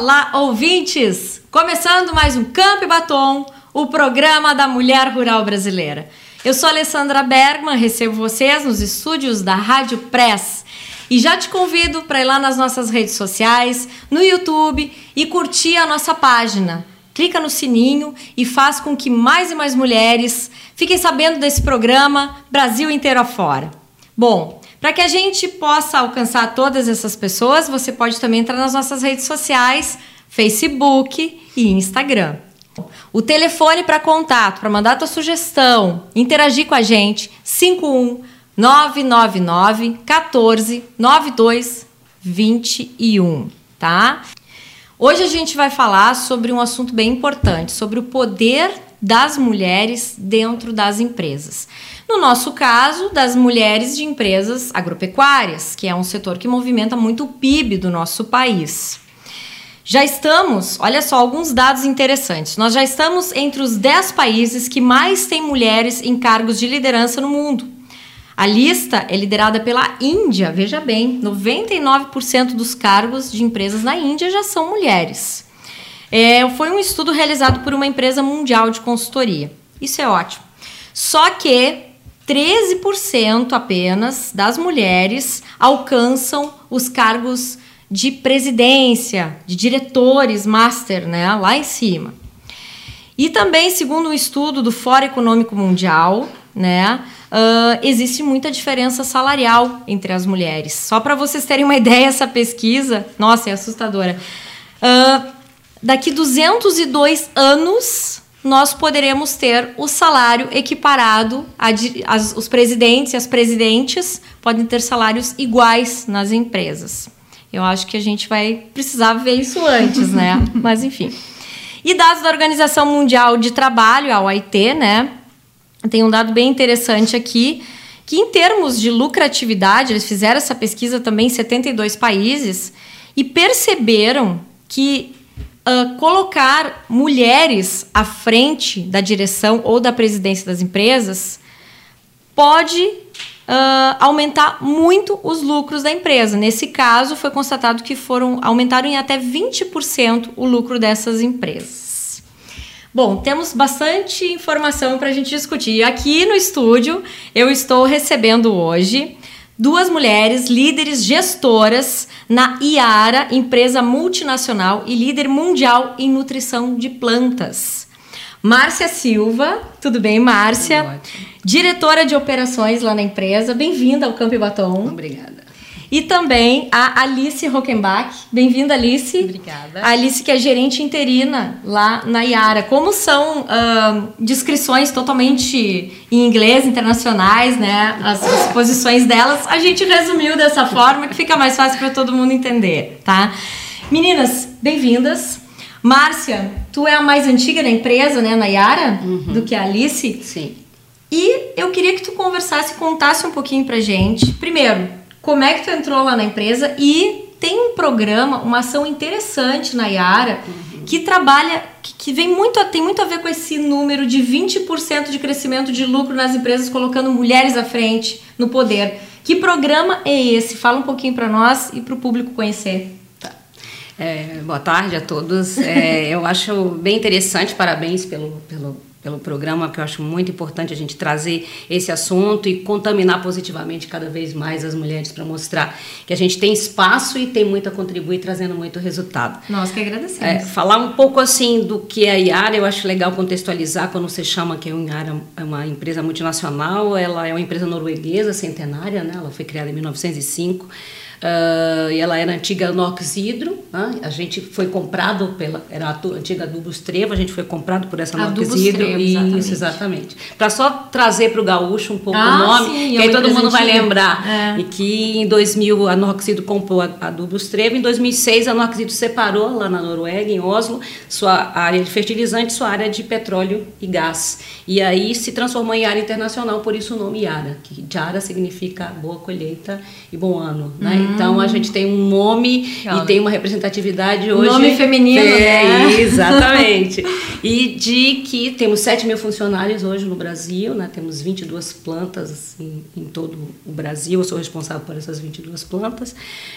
Olá, ouvintes! Começando mais um Campo e Batom, o programa da mulher rural brasileira. Eu sou Alessandra Bergman, recebo vocês nos estúdios da Rádio Press. E já te convido para ir lá nas nossas redes sociais, no YouTube e curtir a nossa página. Clica no sininho e faz com que mais e mais mulheres fiquem sabendo desse programa Brasil inteiro afora. Bom, para que a gente possa alcançar todas essas pessoas, você pode também entrar nas nossas redes sociais, Facebook e Instagram. O telefone para contato, para mandar tua sugestão, interagir com a gente, 51 999 14 92 21, tá? Hoje a gente vai falar sobre um assunto bem importante, sobre o poder das mulheres dentro das empresas. No nosso caso, das mulheres de empresas agropecuárias, que é um setor que movimenta muito o PIB do nosso país. Já estamos, olha só, alguns dados interessantes. Nós já estamos entre os 10 países que mais têm mulheres em cargos de liderança no mundo. A lista é liderada pela Índia, veja bem, 99% dos cargos de empresas na Índia já são mulheres. É, foi um estudo realizado por uma empresa mundial de consultoria. Isso é ótimo. Só que 13% apenas das mulheres alcançam os cargos de presidência, de diretores master, né, lá em cima. E também, segundo um estudo do Fórum Econômico Mundial, né, uh, existe muita diferença salarial entre as mulheres. Só para vocês terem uma ideia, essa pesquisa, nossa, é assustadora. Uh, daqui 202 anos, nós poderemos ter o salário equiparado, os presidentes e as presidentes podem ter salários iguais nas empresas. Eu acho que a gente vai precisar ver isso antes, né? Mas enfim. E dados da Organização Mundial de Trabalho, a OIT, né? tem um dado bem interessante aqui, que em termos de lucratividade, eles fizeram essa pesquisa também em 72 países e perceberam que uh, colocar mulheres à frente da direção ou da presidência das empresas pode uh, aumentar muito os lucros da empresa. Nesse caso, foi constatado que foram aumentaram em até 20% o lucro dessas empresas. Bom, temos bastante informação para a gente discutir. Aqui no estúdio, eu estou recebendo hoje duas mulheres líderes gestoras na Iara, empresa multinacional e líder mundial em nutrição de plantas. Márcia Silva, tudo bem, Márcia? Tudo. Diretora de operações lá na empresa. Bem-vinda ao Campo Batom. Obrigada. E também a Alice Rockenbach. Bem-vinda, Alice. Obrigada. A Alice, que é gerente interina lá na Iara. Como são uh, descrições totalmente em inglês, internacionais, né? As, as posições delas, a gente resumiu dessa forma que fica mais fácil para todo mundo entender, tá? Meninas, bem-vindas. Márcia, tu é a mais antiga da empresa, né, na Iara, uhum. do que a Alice. Sim. E eu queria que tu conversasse, contasse um pouquinho pra gente. Primeiro, como é que tu entrou lá na empresa e tem um programa, uma ação interessante na Yara que trabalha, que, que, vem muito, tem muito a ver com esse número de 20% de crescimento de lucro nas empresas, colocando mulheres à frente no poder. Que programa é esse? Fala um pouquinho para nós e para o público conhecer. Tá. É, boa tarde a todos. É, eu acho bem interessante, parabéns pelo, pelo pelo programa, que eu acho muito importante a gente trazer esse assunto e contaminar positivamente cada vez mais as mulheres para mostrar que a gente tem espaço e tem muito a contribuir, trazendo muito resultado. Nós que agradecemos. É, falar um pouco assim do que é a Iara, eu acho legal contextualizar quando você chama que a Iara é uma empresa multinacional, ela é uma empresa norueguesa centenária, né? ela foi criada em 1905. Uh, e ela era antiga Nox Hidro, né? a gente foi comprado pela era a antiga Adubos Trevo, a gente foi comprado por essa Nox Hidro exatamente. isso exatamente. Para só trazer para o gaúcho um pouco ah, o nome, sim, que aí todo mundo vai lembrar. É. E que em 2000 a Nox Hidro comprou a Adubos Trevo, em 2006 a Nox Hidro separou lá na Noruega, em Oslo, sua área de fertilizante, sua área de petróleo e gás. E aí se transformou em área internacional, por isso o nome Yara, que Yara significa boa colheita e bom ano, né? Então a gente tem um nome e tem uma representatividade hoje. Nome feminino, é, né? Exatamente. e de que temos 7 mil funcionários hoje no Brasil, né? temos 22 plantas assim, em todo o Brasil. Eu sou responsável por essas 22 plantas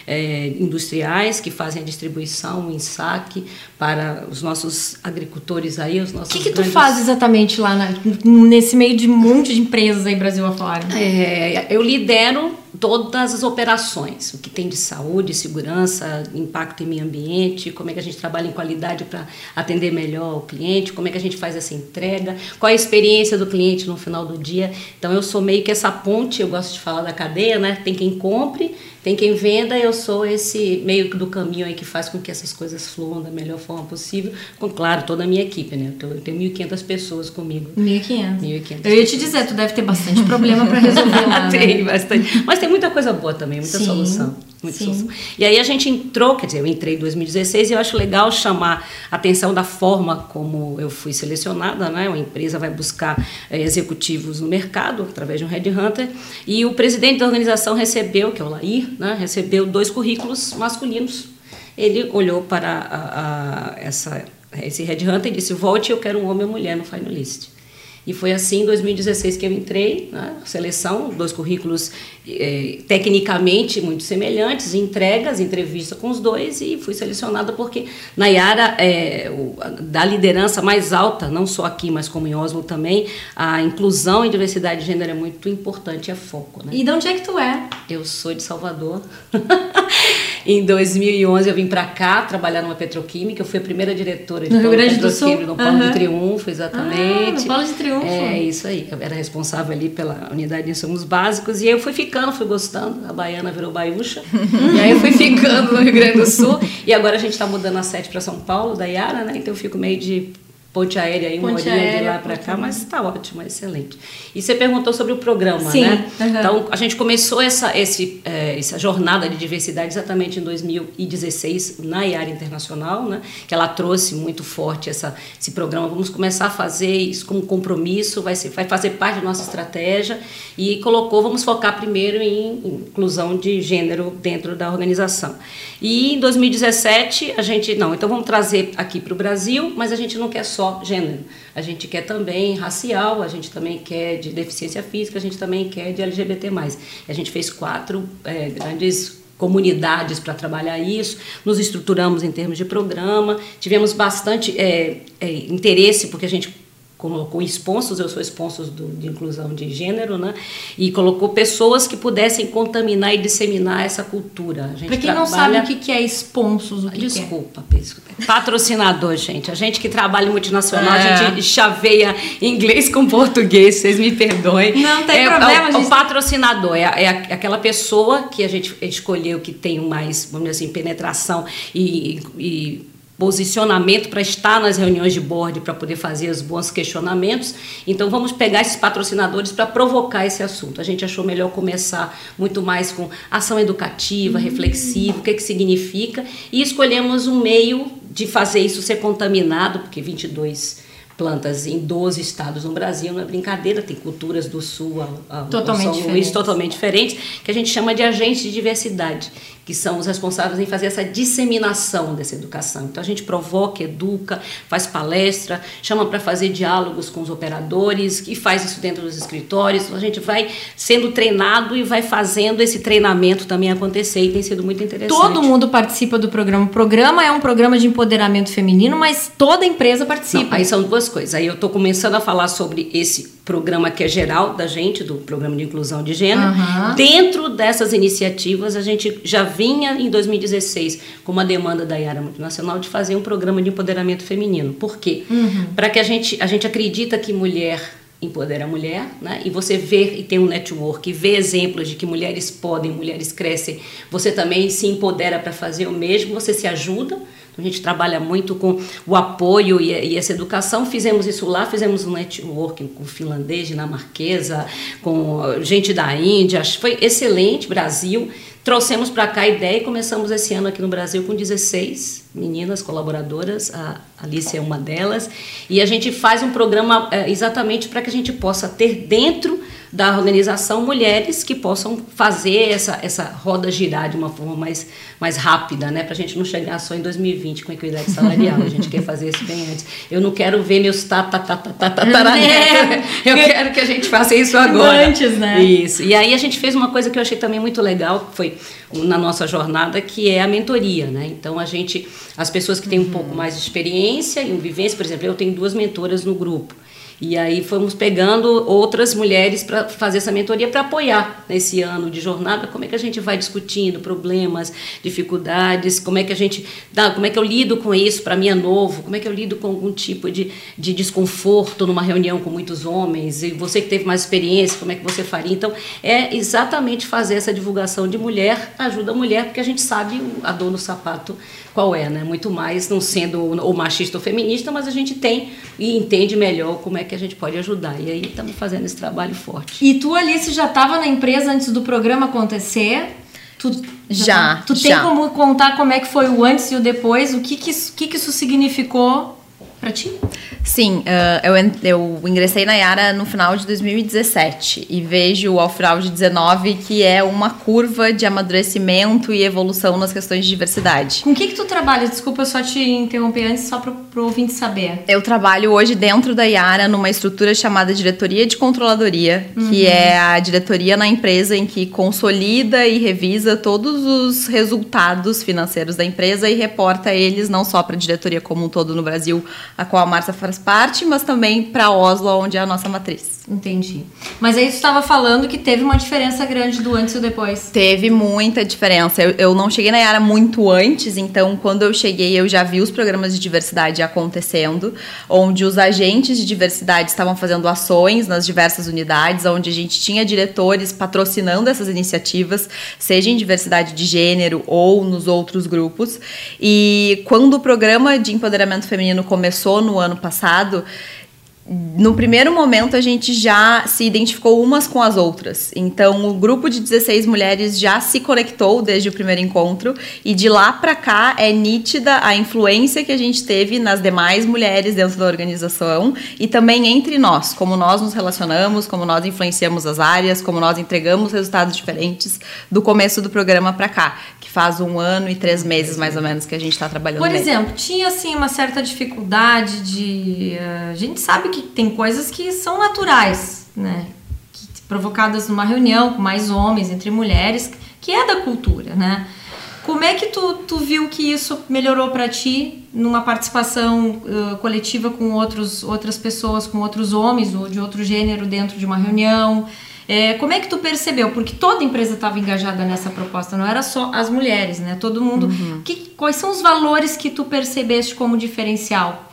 é, industriais que fazem a distribuição, o ensaque para os nossos agricultores aí, os nossos. O que, que grandes... tu faz exatamente lá na, nesse meio de um monte de empresas aí Brasil afora? É, eu lidero todas as operações, o que tem de saúde, segurança, impacto em meio ambiente, como é que a gente trabalha em qualidade para atender melhor o cliente, como é que a gente faz essa entrega, qual a experiência do cliente no final do dia. Então eu sou meio que essa ponte, eu gosto de falar da cadeia, né? Tem quem compre, tem quem venda, eu sou esse meio do caminho aí que faz com que essas coisas fluam da melhor forma possível, com, claro, toda a minha equipe, né? Eu tenho 1.500 pessoas comigo. 1.500. 1.500. Eu ia te dizer, tu deve ter bastante problema para resolver lá, né? Tem bastante. Mas tem muita coisa boa também, muita Sim. solução. Sim. E aí a gente entrou, quer dizer, eu entrei em 2016 e eu acho legal chamar a atenção da forma como eu fui selecionada, né? Uma empresa vai buscar é, executivos no mercado através de um headhunter e o presidente da organização recebeu, que é o Lair, né? Recebeu dois currículos masculinos. Ele olhou para a, a, essa, esse headhunter e disse: "Volte, eu quero um homem ou mulher no finalist". E foi assim em 2016 que eu entrei na seleção, dois currículos é, tecnicamente muito semelhantes, entregas, entrevista com os dois e fui selecionada porque Nayara é o, da liderança mais alta, não só aqui, mas como em Oslo também, a inclusão e diversidade de gênero é muito importante, é foco. Né? E de onde é que tu é? Eu sou de Salvador. em 2011 eu vim para cá trabalhar numa petroquímica, eu fui a primeira diretora de no Rio Grande do Sul, no Polo uhum. de Triunfo, exatamente. Ah, no Polo de Triunfo triunfo. É isso aí. Eu era responsável ali pela unidade de insumos básicos e aí eu fui ficando, fui gostando. A baiana virou baiúcha. e aí eu fui ficando no Rio Grande do Sul. E agora a gente está mudando a sede para São Paulo, da Yara, né? Então eu fico meio de ponte aérea aí, uma horinha de lá para cá, mas está ótimo, excelente. E você perguntou sobre o programa, Sim, né? Uhum. Então, a gente começou essa, esse, é, essa jornada de diversidade exatamente em 2016, na área internacional, né? Que ela trouxe muito forte essa, esse programa. Vamos começar a fazer isso como compromisso, vai, ser, vai fazer parte da nossa estratégia e colocou, vamos focar primeiro em inclusão de gênero dentro da organização. E em 2017, a gente, não, então vamos trazer aqui para o Brasil, mas a gente não quer só só gênero. A gente quer também racial, a gente também quer de deficiência física, a gente também quer de LGBT+. A gente fez quatro é, grandes comunidades para trabalhar isso, nos estruturamos em termos de programa, tivemos bastante é, é, interesse, porque a gente colocou sponsors, eu sou sponsor do, de inclusão de gênero, né? E colocou pessoas que pudessem contaminar e disseminar essa cultura. Para quem não sabe o que é sponsors, o que Desculpa, que é? patrocinador, gente. A gente que trabalha em multinacional, é. a gente chaveia inglês com português, vocês me perdoem. Não tem é, problema, é, gente. O patrocinador é, é aquela pessoa que a gente escolheu que tem mais, vamos dizer assim, penetração e, e posicionamento para estar nas reuniões de board, para poder fazer os bons questionamentos. Então, vamos pegar esses patrocinadores para provocar esse assunto. A gente achou melhor começar muito mais com ação educativa, uhum. reflexiva, o que, que significa, e escolhemos um meio de fazer isso ser contaminado, porque 22 plantas em 12 estados no Brasil, não é brincadeira, tem culturas do sul a, a, totalmente São Luís totalmente diferentes, que a gente chama de agentes de diversidade que são os responsáveis em fazer essa disseminação dessa educação. Então a gente provoca, educa, faz palestra, chama para fazer diálogos com os operadores e faz isso dentro dos escritórios. Então, a gente vai sendo treinado e vai fazendo esse treinamento também acontecer e tem sido muito interessante. Todo mundo participa do programa. O programa é um programa de empoderamento feminino, mas toda empresa participa. Não, aí são duas coisas. Aí eu estou começando a falar sobre esse programa que é geral da gente, do programa de inclusão de gênero. Uhum. Dentro dessas iniciativas, a gente já vinha em 2016 com uma demanda da Iara Multinacional de fazer um programa de empoderamento feminino. Por quê? Uhum. Para que a gente, a gente acredita que mulher empodera a mulher, né? E você vê e tem um network, vê exemplos de que mulheres podem, mulheres crescem, você também se empodera para fazer o mesmo, você se ajuda. A gente trabalha muito com o apoio e, e, essa educação. Fizemos isso lá, fizemos um networking com finlandês, dinamarquesa, com gente da Índia. Foi excelente, Brasil. Trouxemos para cá a ideia e começamos esse ano aqui no Brasil com 16 meninas colaboradoras, a Alice é uma delas, e a gente faz um programa é, exatamente para que a gente possa ter dentro da organização mulheres que possam fazer essa, essa roda girar de uma forma mais, mais rápida, né? Para a gente não chegar só em 2020 com equidade salarial. A gente quer fazer isso bem antes. Eu não quero ver meus tá é. Eu quero que a gente faça isso agora. Antes, né? Isso. E aí a gente fez uma coisa que eu achei também muito legal, que foi na nossa jornada, que é a mentoria, né? Então a gente, as pessoas que têm um pouco mais de experiência e vivência, por exemplo, eu tenho duas mentoras no grupo. E aí fomos pegando outras mulheres para fazer essa mentoria para apoiar nesse ano de jornada, como é que a gente vai discutindo problemas, dificuldades, como é que a gente dá, como é que eu lido com isso, para mim é novo, como é que eu lido com algum tipo de, de desconforto numa reunião com muitos homens, e você que teve mais experiência, como é que você faria? Então, é exatamente fazer essa divulgação de mulher, ajuda a mulher, porque a gente sabe a dor no sapato qual é, né? Muito mais não sendo ou machista ou feminista, mas a gente tem e entende melhor como é que a gente pode ajudar. E aí estamos fazendo esse trabalho forte. E tu, Alice, já estava na empresa antes do programa acontecer? Tu, já. já tu já. tem como contar como é que foi o antes e o depois? O que que, que, que isso significou para ti? Sim, uh, eu, eu ingressei na Yara no final de 2017 e vejo ao final de 19 que é uma curva de amadurecimento e evolução nas questões de diversidade. Com o que, que tu trabalha? Desculpa só te interromper antes, só para o ouvinte saber. Eu trabalho hoje dentro da Yara numa estrutura chamada Diretoria de Controladoria, uhum. que é a diretoria na empresa em que consolida e revisa todos os resultados financeiros da empresa e reporta eles não só para a diretoria como um todo no Brasil, a qual a Márcia faz parte, mas também para Oslo, onde é a nossa matriz. Entendi. Mas aí você estava falando que teve uma diferença grande do antes e depois. Teve muita diferença. Eu, eu não cheguei na Yara muito antes, então quando eu cheguei eu já vi os programas de diversidade acontecendo, onde os agentes de diversidade estavam fazendo ações nas diversas unidades, onde a gente tinha diretores patrocinando essas iniciativas, seja em diversidade de gênero ou nos outros grupos. E quando o programa de empoderamento feminino começou no ano passado, no primeiro momento a gente já se identificou umas com as outras. Então o grupo de 16 mulheres já se conectou desde o primeiro encontro e de lá para cá é nítida a influência que a gente teve nas demais mulheres dentro da organização e também entre nós, como nós nos relacionamos, como nós influenciamos as áreas, como nós entregamos resultados diferentes do começo do programa para cá, que faz um ano e três meses mais ou menos que a gente está trabalhando. Por exemplo, tinha assim uma certa dificuldade de uh, a gente sabe que tem coisas que são naturais, né? Que, provocadas numa reunião com mais homens, entre mulheres, que é da cultura, né? Como é que tu, tu viu que isso melhorou para ti numa participação uh, coletiva com outros, outras pessoas, com outros homens ou de outro gênero dentro de uma reunião? É, como é que tu percebeu? Porque toda empresa estava engajada nessa proposta, não era só as mulheres, né? Todo mundo. Uhum. Que, quais são os valores que tu percebeste como diferencial?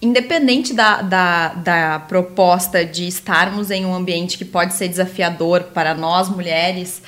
Independente da, da, da, proposta de estarmos em um ambiente que pode ser desafiador para nós mulheres,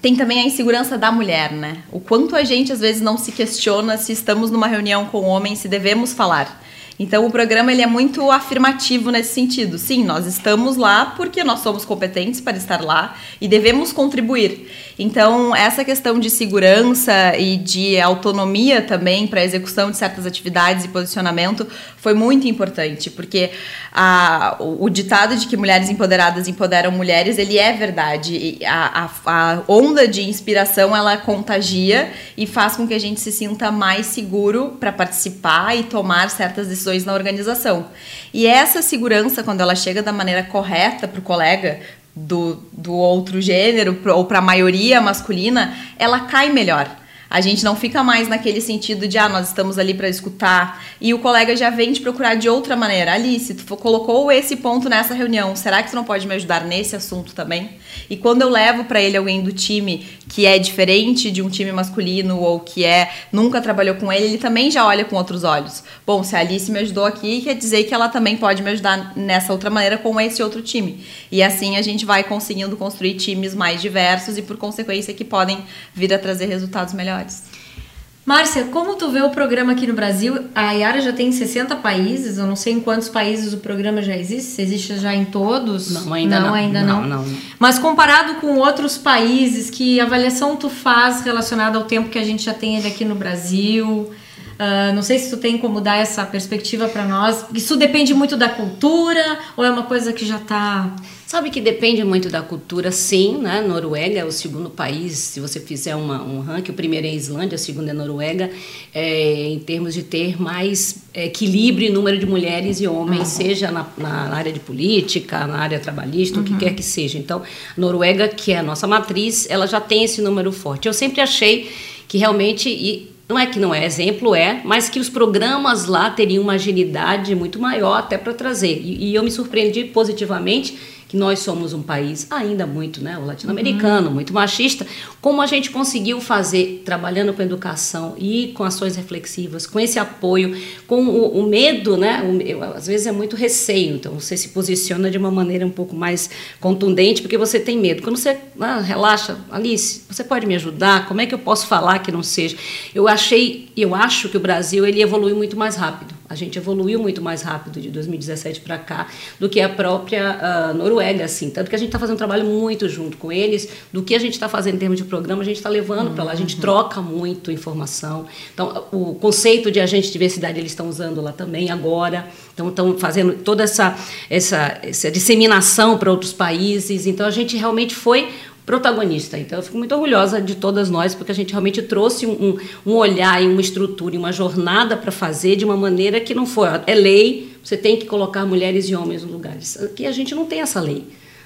tem também a insegurança da mulher, né? O quanto a gente às vezes não se questiona se estamos numa reunião com homens, se devemos falar. Então o programa ele é muito afirmativo nesse sentido. Sim, nós estamos lá porque nós somos competentes para estar lá e devemos contribuir. Então essa questão de segurança e de autonomia também para a execução de certas atividades e posicionamento foi muito importante, porque a, o, o, ditado de que mulheres empoderadas empoderam mulheres, ele é verdade. A, a, a onda de inspiração ela contagia e faz com que a gente se sinta mais seguro para participar e tomar certas decisões na organização. E essa segurança, quando ela chega da maneira correta para o colega do, do outro gênero, ou para a maioria masculina, ela cai melhor. A gente não fica mais naquele sentido de, ah, nós estamos ali para escutar. E o colega já vem te procurar de outra maneira. Alice, tu colocou esse ponto nessa reunião, será que tu não pode me ajudar nesse assunto também? E quando eu levo para ele alguém do time que é diferente de um time masculino ou que é nunca trabalhou com ele, ele também já olha com outros olhos. Bom, se a Alice me ajudou aqui, quer dizer que ela também pode me ajudar nessa outra maneira com esse outro time. E assim a gente vai conseguindo construir times mais diversos e por consequência que podem vir a trazer resultados melhores. Márcia, como tu vê o programa aqui no Brasil? A Yara já tem 60 países, eu não sei em quantos países o programa já existe, se existe já em todos. Não, ainda não. não. Ainda não. não. não. Mas comparado com outros países, que avaliação tu faz relacionada ao tempo que a gente já tem ele aqui no Brasil? Uh, não sei se tu tem como dar essa perspectiva para nós. Isso depende muito da cultura ou é uma coisa que já está Sabe que depende muito da cultura, sim, né? Noruega é o segundo país, se você fizer uma, um ranking, o primeiro é a Islândia, o segundo é a Noruega, é, em termos de ter mais equilíbrio em número de mulheres e homens, uhum. seja na, na, área de política, na área trabalhista, uhum. o que uhum. quer que seja. Então, Noruega, que é a nossa matriz, ela já tem esse número forte. Eu sempre achei que realmente e não é que não é exemplo, é, mas que os programas lá teriam uma agilidade muito maior até para trazer. E, e eu me surpreendi positivamente que nós somos um país ainda muito, né, o latino-americano, uhum. muito machista, como a gente conseguiu fazer trabalhando com educação e com ações reflexivas, com esse apoio, com o, o medo, né, o, às vezes é muito receio, então você se posiciona de uma maneira um pouco mais contundente porque você tem medo. Quando você ah, relaxa, Alice, você pode me ajudar? Como é que eu posso falar que não seja? Eu achei, eu acho que o Brasil ele evoluiu muito mais rápido. A gente evoluiu muito mais rápido de 2017 para cá do que a própria uh, Noruega, assim. Tanto que a gente está fazendo um trabalho muito junto com eles. Do que a gente está fazendo em termos de programa, a gente está levando uhum. para lá. A gente uhum. troca muito informação. Então, o conceito de agente de diversidade eles estão usando lá também agora. Então, estão fazendo toda essa, essa, essa disseminação para outros países. Então, a gente realmente foi protagonista. Então, eu fico muito orgulhosa de todas nós, porque a gente realmente trouxe um, um olhar e uma estrutura e uma jornada para fazer de uma maneira que não foi. É lei, você tem que colocar mulheres e homens no lugares. Aqui a gente não tem essa lei.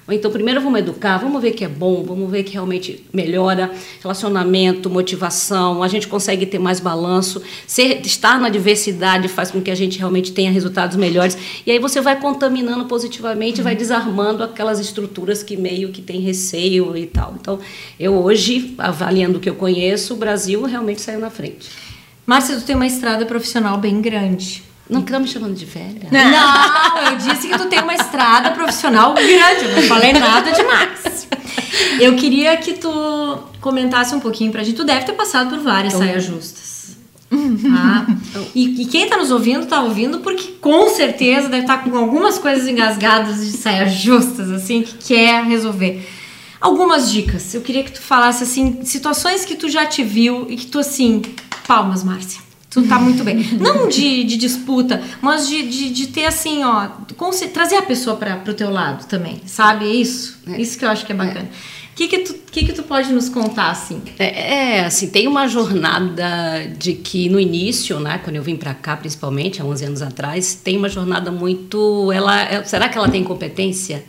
Então, primeiro vamos educar, vamos ver que é bom, vamos ver que realmente melhora relacionamento, motivação, a gente consegue ter mais balanço, ser, estar na diversidade faz com que a gente realmente tenha resultados melhores. E aí você vai contaminando positivamente, vai desarmando aquelas estruturas que meio que tem receio e tal. Então, eu hoje, avaliando o que eu conheço, o Brasil realmente saiu na frente. Márcia, tu tem uma estrada profissional bem grande. Não me chamando de velha? Não, eu disse que tu tem uma estrada profissional grande, eu não falei nada demais. Eu queria que tu comentasse um pouquinho pra gente. Tu deve ter passado por várias então, saias justas. Tá? E, e, quem tá nos ouvindo, tá ouvindo porque com certeza deve estar tá com algumas coisas engasgadas de saias justas, assim, que quer resolver. Algumas dicas. Eu queria que tu falasse, assim, situações que tu já te viu e que tu, assim, palmas, Márcia Tu tá muito bem. Não de, de disputa, mas de, de, de, ter assim, ó, trazer a pessoa para o teu lado também, sabe? É isso. É. Isso que eu acho que é bacana. O que que, tu, que que tu pode nos contar, assim? É, é, assim, tem uma jornada de que no início, né, quando eu vim para cá, principalmente, há 11 anos atrás, tem uma jornada muito... Ela, é, será que ela tem competência?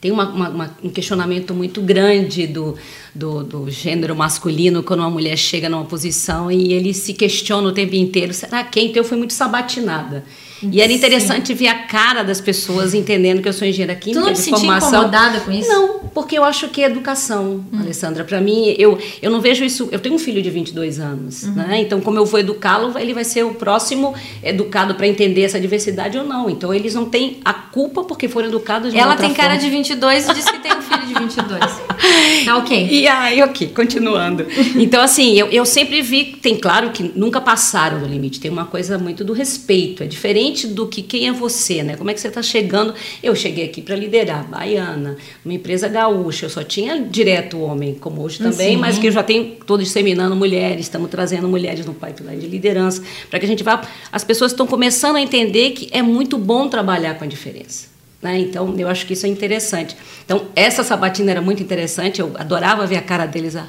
Tem uma, uma, um questionamento muito grande do, do, do, gênero masculino quando uma mulher chega numa posição e ele se questiona o tempo inteiro: será que? Então eu fui muito sabatinada. E era interessante Sim. ver a cara das pessoas entendendo que eu sou engenheira química tu não de se formação. incomodada com isso? Não, porque eu acho que é educação, hum. Alessandra. Para mim, eu, eu não vejo isso. Eu tenho um filho de 22 anos, uhum. né? Então, como eu vou educá-lo, ele vai ser o próximo educado para entender essa diversidade ou não. Então, eles não têm a culpa porque foram educados de Ela tem forma. cara de 22 e diz que tem um filho de 22. tá ok. E aí, ok, continuando. Então, assim, eu, eu sempre vi, tem claro que nunca passaram do limite. Tem uma coisa muito do respeito. É diferente do que quem é você, né? Como é que você está chegando? Eu cheguei aqui para liderar Baiana, uma empresa gaúcha. Eu só tinha direto homem, como hoje também, Sim. mas que eu já tenho, estou disseminando mulheres, estamos trazendo mulheres no pipeline de liderança, para que a gente vá. As pessoas estão começando a entender que é muito bom trabalhar com a diferença. Né? Então, eu acho que isso é interessante. Então, essa sabatina era muito interessante, eu adorava ver a cara deles. Ah,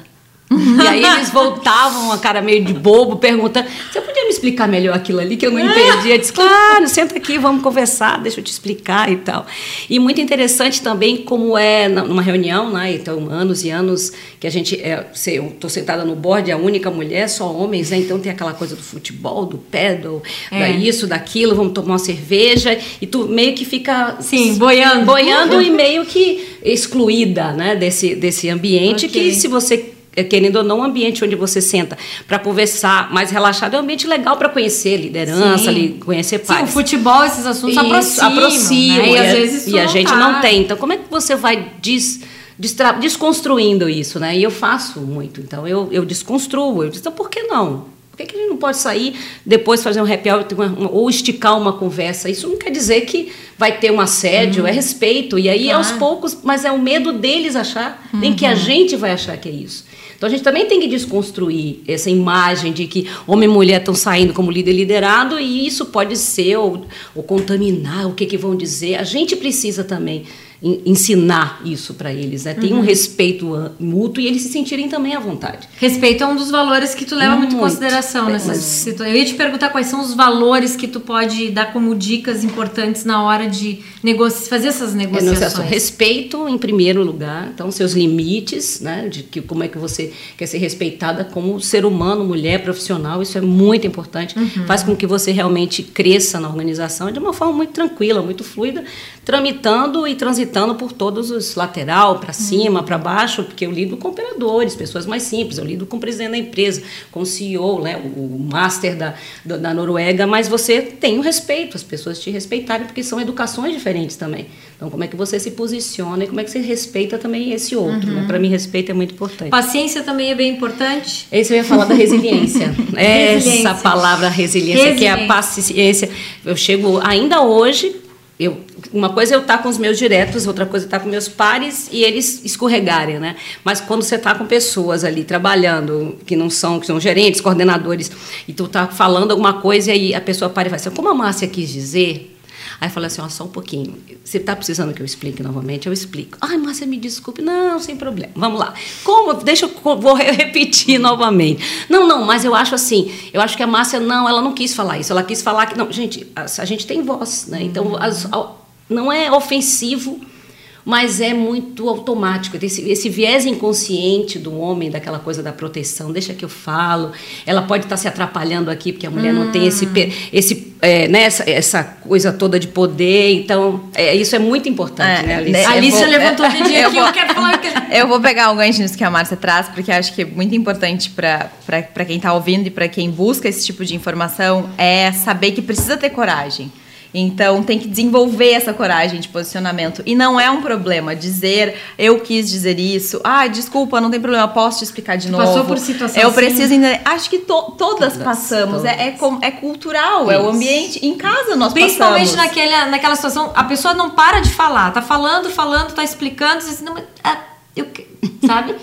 e aí eles voltavam, a cara meio de bobo, perguntando: você podia me explicar melhor aquilo ali que eu não entendi? Eu disse: claro, senta aqui, vamos conversar, deixa eu te explicar e tal. E muito interessante também como é numa reunião, né? Então, anos e anos que a gente. É, eu estou sentada no board, a única mulher, só homens, né? Então tem aquela coisa do futebol, do pedal, é. da isso, daquilo, vamos tomar uma cerveja, e tu meio que fica. Sim, boiando. Boiando e meio que excluída, né? Desse, desse ambiente okay. que se você é, querendo ou não, um ambiente onde você senta para conversar mais relaxado é um ambiente legal para conhecer liderança, conhecer pais. Sim, o futebol, esses assuntos Isso, aproximam. aproximam né? E, às vezes e a gente não tem. Então, como é que você vai des, desconstruindo isso, né? E eu faço muito. Então, eu, eu desconstruo. Eu disse, então, por que não? Por que, que a gente não pode sair, depois fazer um happy hour ou esticar uma conversa? Isso não quer dizer que vai ter um assédio, uhum. é respeito. E aí, claro. aos poucos, mas é o medo deles achar, uhum. nem que a uhum. gente vai achar que é isso. Então a gente também tem que desconstruir essa imagem de que homem e mulher estão saindo como líder liderado e isso pode ser ou, ou contaminar o que, que vão dizer. A gente precisa também ensinar isso para eles, né? Tem uhum. um respeito mútuo e eles se sentirem também à vontade. Respeito é um dos valores que tu leva muito, muito em consideração nessa situação. Eu ia te perguntar quais são os valores que tu pode dar como dicas importantes na hora de fazer essas negociações. Respeito em primeiro lugar, então seus limites, né? De que como é que você quer ser respeitada como ser humano, mulher, profissional, isso é muito importante. Uhum. Faz com que você realmente cresça na organização de uma forma muito tranquila, muito fluida, tramitando e transitando por todos os lateral, para cima, para baixo, porque eu lido com operadores, pessoas mais simples, eu lido com o presidente da empresa, com o CEO, né, o master da, da Noruega, mas você tem o respeito, as pessoas te respeitarem, porque são educações diferentes também. Então, como é que você se posiciona e como é que você respeita também esse outro? Né? Uhum. Para mim, respeito é muito importante. Paciência também é bem importante? Esse eu ia falar da resiliência. resiliência. Essa palavra resiliência, resiliência, que é a paciência. Eu chego ainda hoje eu, uma coisa é eu estar com os meus diretos, outra coisa é estar com meus pares e eles escorregarem, né? Mas quando você está com pessoas ali trabalhando, que não são, que são gerentes, coordenadores, e tu está falando alguma coisa e aí a pessoa para e vai assim, como a Márcia quis dizer, Aí fala assim, ó, só um pouquinho. Você está precisando que eu explique novamente? Eu explico. Ai, Márcia, me desculpe. Não, sem problema. Vamos lá. Como? Deixa eu vou repetir novamente. Não, não, mas eu acho assim, eu acho que a Márcia não, ela não quis falar isso. Ela quis falar que não, gente, a, a gente tem voz, né? Então, as, a, não é ofensivo mas é muito automático. Esse, esse viés inconsciente do homem, daquela coisa da proteção, deixa que eu falo, ela pode estar se atrapalhando aqui, porque a mulher hum. não tem esse, hum. esse, é, né, essa, essa, coisa toda de poder. Então, é, isso é muito importante, é, né, Alice? A Alice vou, levantou o dedinho aqui, eu, eu quero falar. Eu vou pegar o gancho nisso que a Márcia traz, porque acho que é muito importante para quem está ouvindo e para quem busca esse tipo de informação, é saber que precisa ter coragem. Então tem que desenvolver essa coragem de posicionamento. E não é um problema dizer eu quis dizer isso. Ah, desculpa, não tem problema, posso te explicar de novo. Passou por situação Eu preciso entender. Acho que to todas, todas, passamos. Todas. É, é, é, cultural, isso. é o ambiente. Em casa nós Principalmente passamos. naquela, naquela situação, a pessoa não para de falar. Tá falando, falando, tá explicando. Você, não, ah, eu, sabe?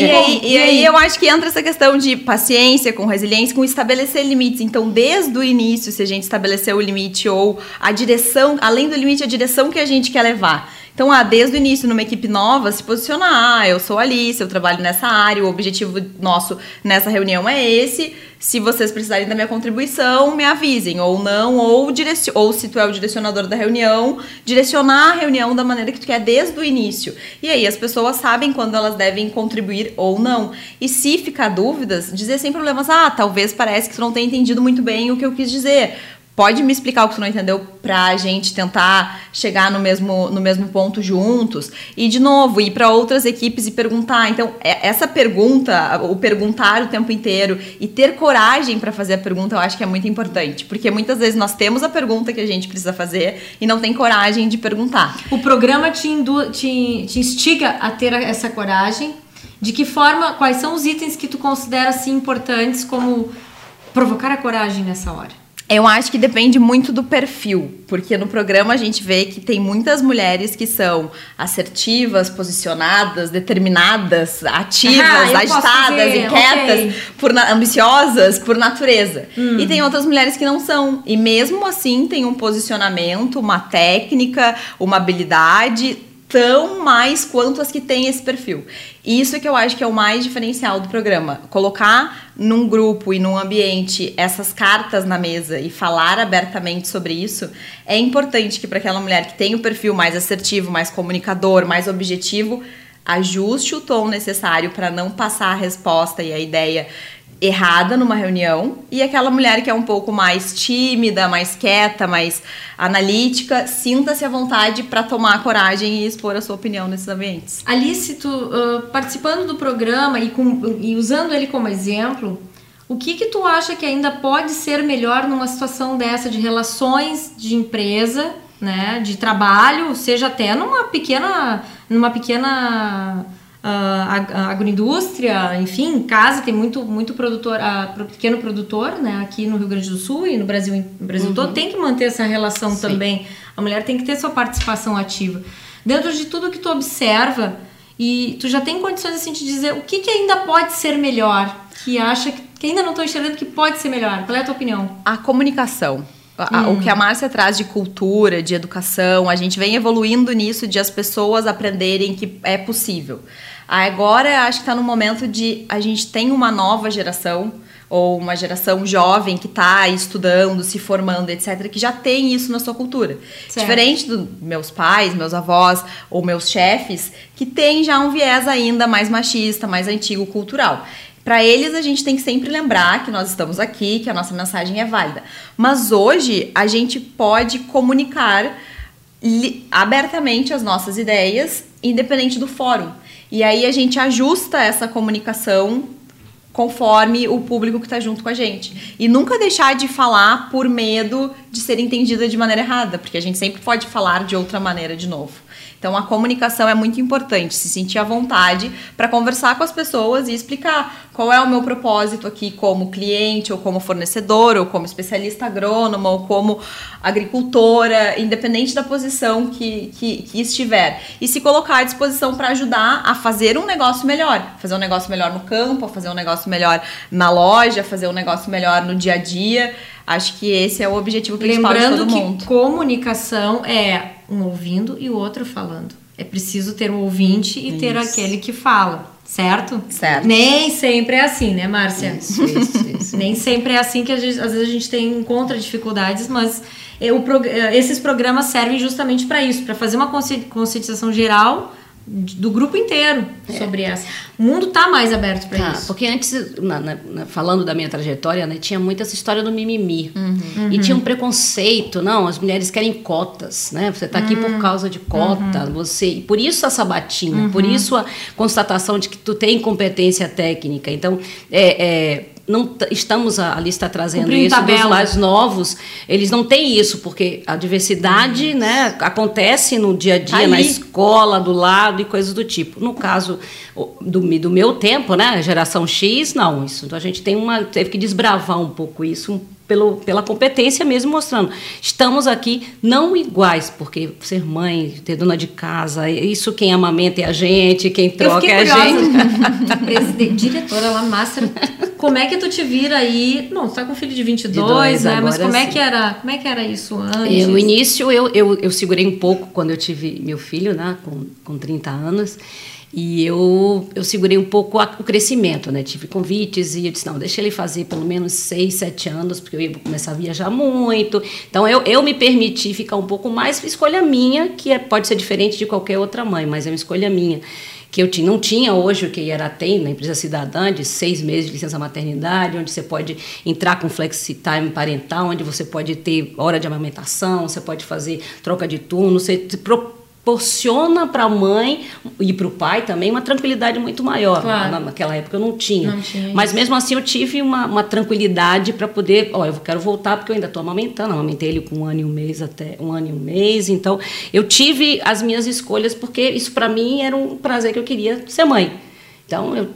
E, é. aí, e aí eu acho que entra essa questão de paciência, com resiliência, com estabelecer limites. Então, desde o início, se a gente estabeleceu o limite ou a direção, além do limite, a direção que a gente quer levar. Então, ah, desde o início, numa equipe nova, se posicionar. Ah, eu sou Alice, eu trabalho nessa área, o objetivo nosso nessa reunião é esse. Se vocês precisarem da minha contribuição, me avisem, ou não, ou, direcion... ou se tu é o direcionador da reunião, direcionar a reunião da maneira que tu quer desde o início. E aí as pessoas sabem quando elas devem contribuir ou não. E se ficar dúvidas, dizer sem problemas, ah, talvez parece que tu não tenha entendido muito bem o que eu quis dizer pode me explicar o que tu não entendeu para a gente tentar chegar no mesmo, no mesmo ponto juntos? E de novo ir para outras equipes e perguntar. Então é, essa pergunta o perguntar o tempo inteiro e ter coragem para fazer a pergunta eu acho que é muito importante. Porque muitas vezes nós temos a pergunta que a gente precisa fazer e não tem coragem de perguntar. O programa te, te, te instiga a ter essa coragem. De que forma quais são os itens que tu considera assim importantes como provocar a coragem nessa hora eu acho que depende muito do perfil, porque no programa a gente vê que tem muitas mulheres que são assertivas, posicionadas, determinadas, ativas, ah, agitadas, inquietas, okay. por ambiciosas por natureza. Hum. E tem outras mulheres que não são. E mesmo assim tem um posicionamento, uma técnica, uma habilidade tão mais quanto as que têm esse perfil. Isso é que eu acho que é o mais diferencial do programa. Colocar num grupo e num ambiente essas cartas na mesa e falar abertamente sobre isso é importante que para aquela mulher que tem o perfil mais assertivo, mais comunicador, mais objetivo, ajuste o tom necessário para não passar a resposta e a ideia errada numa reunião e aquela mulher que é um pouco mais tímida, mais quieta, mais analítica, sinta-se à vontade para tomar a coragem e expor a sua opinião nesses ambientes. Alice, tu, uh, participando do programa e, com, e usando ele como exemplo, o que que tu acha que ainda pode ser melhor numa situação dessa de relações de empresa, né, de trabalho, seja até numa pequena, numa pequena uh, agroindústria, enfim, em casa tem muito, muito produtor, uh, pequeno produtor, né? Aqui no Rio Grande do Sul e no Brasil, no Brasil uhum. todo, tem que manter essa relação Sim. também. A mulher tem que ter sua participação ativa. Dentro de tudo que tu observa, e tu já tem condições assim de dizer o que, que ainda pode ser melhor, que acha que, que ainda não estou enxergando que pode ser melhor. Qual é a tua opinião? A comunicação. Hum. O que a Márcia traz de cultura, de educação, a gente vem evoluindo nisso de as pessoas aprenderem que é possível. Agora acho que está no momento de a gente tem uma nova geração ou uma geração jovem que está estudando, se formando, etc., que já tem isso na sua cultura. Certo. Diferente dos meus pais, meus avós ou meus chefes, que tem já um viés ainda mais machista, mais antigo, cultural. Para eles, a gente tem que sempre lembrar que nós estamos aqui, que a nossa mensagem é válida. Mas hoje, a gente pode comunicar abertamente as nossas ideias, independente do fórum. E aí a gente ajusta essa comunicação conforme o público que está junto com a gente. E nunca deixar de falar por medo de ser entendida de maneira errada, porque a gente sempre pode falar de outra maneira de novo. Então a comunicação é muito importante, se sentir à vontade para conversar com as pessoas e explicar qual é o meu propósito aqui como cliente, ou como fornecedor, ou como especialista agrônomo, ou como agricultora, independente da posição que, que, que estiver. E se colocar à disposição para ajudar a fazer um negócio melhor. Fazer um negócio melhor no campo, fazer um negócio melhor na loja, fazer um negócio melhor no dia a dia. Acho que esse é o objetivo principal Lembrando de todo mundo. que comunicação é um ouvindo e o outro falando. É preciso ter um ouvinte e isso. ter aquele que fala, certo? Certo. Nem sempre é assim, né, Márcia? Isso, isso, isso. Nem sempre é assim que gente, às vezes a gente tem encontra dificuldades, mas eu, esses programas servem justamente para isso, para fazer uma conscientização geral do grupo inteiro é. sobre essa. O mundo tá mais aberto para tá, isso. Porque antes, na, na, falando da minha trajetória, né, tinha muito essa história do mimimi. Uhum. E tinha um preconceito, não, as mulheres querem cotas, né? Você tá aqui uhum. por causa de cota, uhum. você. E por isso a sabatina, por uhum. isso a constatação de que tu tem competência técnica. Então, é, é não estamos ali está trazendo isso tabela. dos mais novos eles não têm isso porque a diversidade né acontece no dia a dia na escola do lado e coisas do tipo. No caso do, do meu tempo né geração X não isso então a gente tem uma teve que desbravar um pouco isso pelo, pela competência mesmo mostrando. Estamos aqui não iguais, porque ser mãe, ter dona de casa, isso quem amamenta é a gente, quem troca é a gente. Diretora lá, Master, como é que tu te vira aí? Não, você tá com um filho de 22, de dois, né? Mas como é que era, como é que era isso antes? No início eu, eu, eu segurei um pouco quando eu tive meu filho, né, com, com 30 anos. E eu, eu segurei um pouco a, o crescimento, né? Tive convites e eu disse, não, deixa ele fazer pelo menos seis, sete anos, porque eu ia começar a viajar muito. Então, eu, eu me permiti ficar um pouco mais, escolha minha, que é, pode ser diferente de qualquer outra mãe, mas é uma escolha minha. Que eu tinha, não tinha hoje o que era tem na empresa cidadã, de seis meses de licença maternidade, onde você pode entrar com flexi-time parental, onde você pode ter hora de amamentação, você pode fazer troca de turno, você proporciona para a mãe e para o pai também uma tranquilidade muito maior. Claro. Naquela época eu não tinha. Não tinha Mas mesmo assim eu tive uma, uma tranquilidade para poder, ó, eu quero voltar porque eu ainda estou amamentando, amamentei ele com um ano e um mês até um ano e um mês. Então eu tive as minhas escolhas porque isso para mim era um prazer que eu queria ser mãe. Então eu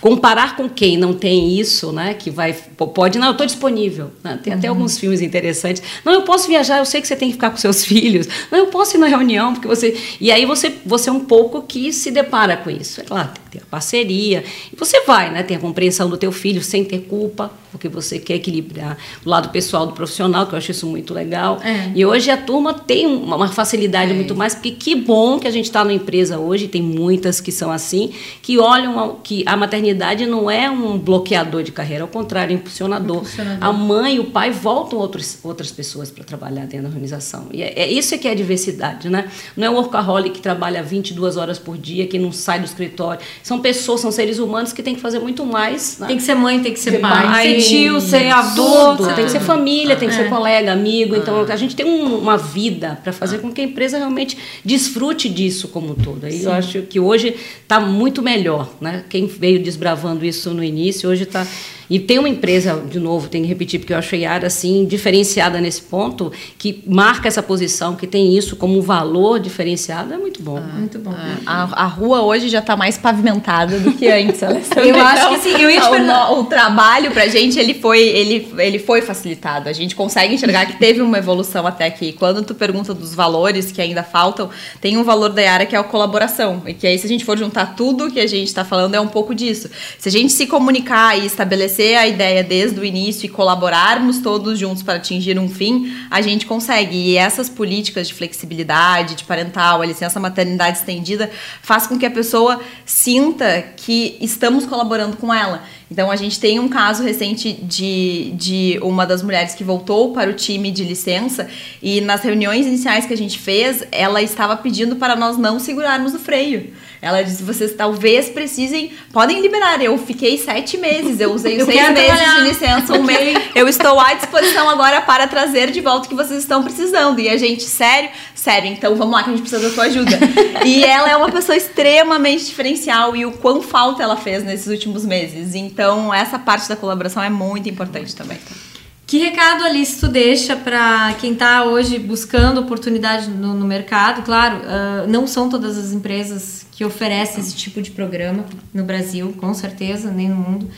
comparar com quem não tem isso, né, que vai pode não, eu estou disponível. Né? Tem uhum. até alguns filmes interessantes. Não, eu posso viajar, eu sei que você tem que ficar com seus filhos. Não, eu posso ir na reunião porque você e aí você você é um pouco que se depara com isso. É claro, ter a parceria e você vai, né, tem a compreensão do teu filho sem ter culpa, porque você quer equilibrar o lado pessoal do profissional, que eu acho isso muito legal. É. E hoje a turma tem uma facilidade é. muito mais, porque que bom que a gente está na empresa hoje, tem muitas que são assim, que olham que a maternidade não é um bloqueador de carreira, ao contrário, é impulsionador. impulsionador. A mãe e o pai voltam outros, outras pessoas para trabalhar dentro da organização. E é, é isso é que é a diversidade, né? Não é o workaholic que trabalha 22 horas por dia, que não sai do escritório. São pessoas, são seres humanos que têm que fazer muito mais. Né? Tem que ser mãe, tem que ser pai, pai ser tio, ser avô. Tudo. Tem que ser família, tem que ser é. colega, amigo. Então a gente tem um, uma vida para fazer com que a empresa realmente desfrute disso como um todo. Aí eu acho que hoje está muito melhor, né? Quem veio desbravando isso no início, hoje está E tem uma empresa, de novo, tenho que repetir, porque eu acho a Yara assim, diferenciada nesse ponto, que marca essa posição, que tem isso como um valor diferenciado, é muito bom. Ah, muito bom. A, a, rua hoje já está mais pavimentada do que antes, Eu acho que sim. Eu ia o, o trabalho pra gente, ele foi, ele, ele foi facilitado. A gente consegue enxergar que teve uma evolução até aqui. Quando tu pergunta dos valores que ainda faltam, tem um valor da área que é a colaboração. E que aí, se a gente for juntar tudo que a gente está falando, é um pouco disso. Se a gente se comunicar e estabelecer a ideia desde o início e colaborarmos todos juntos para atingir um fim, a gente consegue. E essas políticas de flexibilidade, de parental, a licença maternidade estendida, faz com que a pessoa sinta que estamos colaborando com ela. Então a gente tem um caso recente de, de uma das mulheres que voltou para o time de licença e nas reuniões iniciais que a gente fez, ela estava pedindo para nós não segurarmos o freio. Ela disse: vocês talvez precisem, podem liberar. Eu fiquei sete meses, eu usei eu seis meses trabalhar. de licença, um mês. Eu estou à disposição agora para trazer de volta o que vocês estão precisando. E a gente, sério, sério, então vamos lá que a gente precisa da sua ajuda. e ela é uma pessoa extremamente diferencial e o quão falta ela fez nesses últimos meses. Então, essa parte da colaboração é muito importante também. Que recado, Alice, tu deixa para quem está hoje buscando oportunidade no, no mercado? Claro, uh, não são todas as empresas que oferecem esse tipo de programa no Brasil, com certeza, nem no mundo.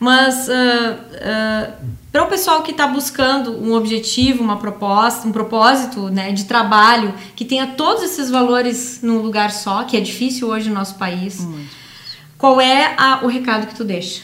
Mas uh, uh, para o pessoal que está buscando um objetivo, uma proposta, um propósito né, de trabalho que tenha todos esses valores num lugar só, que é difícil hoje no nosso país, Muito. qual é a, o recado que tu deixa?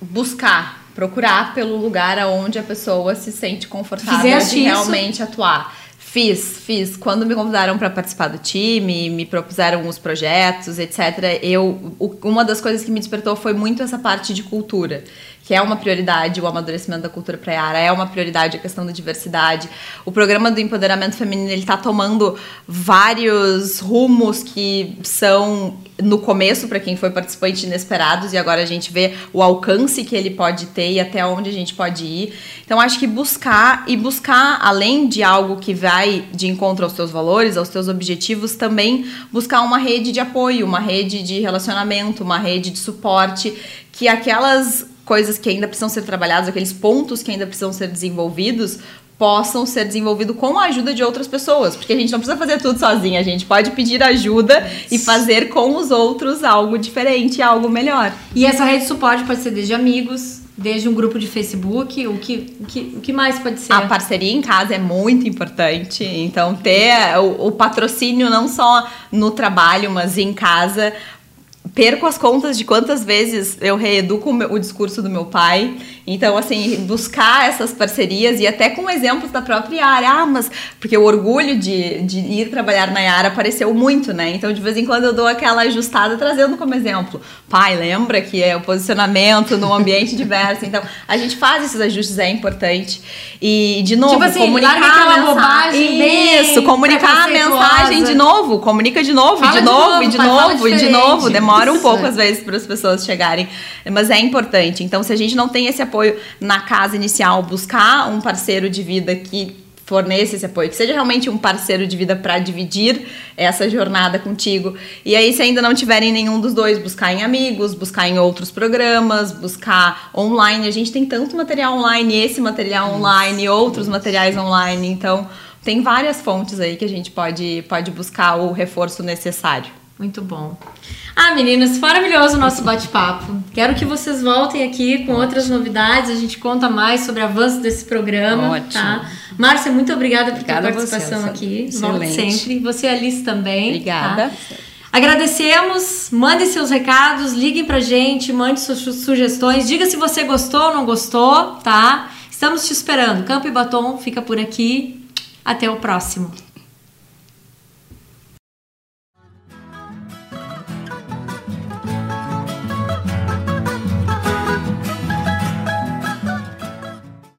Buscar procurar pelo lugar aonde a pessoa se sente confortável de realmente isso? atuar. Fiz, fiz. Quando me convidaram para participar do time, me propuseram os projetos, etc. Eu, uma das coisas que me despertou foi muito essa parte de cultura que é uma prioridade o amadurecimento da cultura praiara, é uma prioridade a questão da diversidade. O programa do empoderamento feminino ele está tomando vários rumos que são no começo para quem foi participante inesperados e agora a gente vê o alcance que ele pode ter e até onde a gente pode ir. Então acho que buscar e buscar além de algo que vai de encontro aos teus valores, aos teus objetivos, também buscar uma rede de apoio, uma rede de relacionamento, uma rede de suporte que aquelas coisas que ainda precisam ser trabalhadas, aqueles pontos que ainda precisam ser desenvolvidos, possam ser desenvolvidos com a ajuda de outras pessoas, porque a gente não precisa fazer tudo sozinha, a gente pode pedir ajuda e fazer com os outros algo diferente, algo melhor. E essa rede de suporte pode ser desde amigos, desde um grupo de Facebook, o que, o que, o que mais pode ser? A parceria em casa é muito importante, então ter o, o patrocínio não só no trabalho, mas em casa perco as contas de quantas vezes eu reeduco o, meu, o, discurso do meu pai. Então, assim, buscar essas parcerias e até com exemplos da própria área. Ah, mas porque o orgulho de, de ir trabalhar na área apareceu muito, né? Então, de vez em quando eu dou aquela ajustada trazendo como exemplo. Pai, lembra que é o posicionamento no ambiente diverso. Então, a gente faz esses ajustes, é importante. E, de novo, tipo assim, comunicar a mensagem. Isso, comunicar a mensagem de novo. Comunica de novo, de, de novo, e de novo, e de novo. Demora demora um pouco, às vezes, para as pessoas chegarem, mas é importante. Então, se a gente não tem esse apoio na casa inicial, buscar um parceiro de vida que forneça esse apoio, que seja realmente um parceiro de vida para dividir essa jornada contigo. E aí, se ainda não tiverem nenhum dos dois, buscar em amigos, buscar em outros programas, buscar online. A gente tem tanto material online, esse material online, outros materiais online. Então, tem várias fontes aí que a gente pode, pode buscar o reforço necessário. Muito bom. Ah, meninas, maravilhoso o nosso bate-papo. Quero que vocês voltem aqui com outras novidades. A gente conta mais sobre o avanço desse programa. Ótimo. Tá? Márcia, muito obrigada por obrigada tua participação você, aqui. Volte sempre. Você, Alice, também. Obrigada. Tá? Agradecemos, mande seus recados, liguem pra gente, mande suas sugestões, diga se você gostou ou não gostou, tá? Estamos te esperando. Campo e Batom fica por aqui. Até o próximo.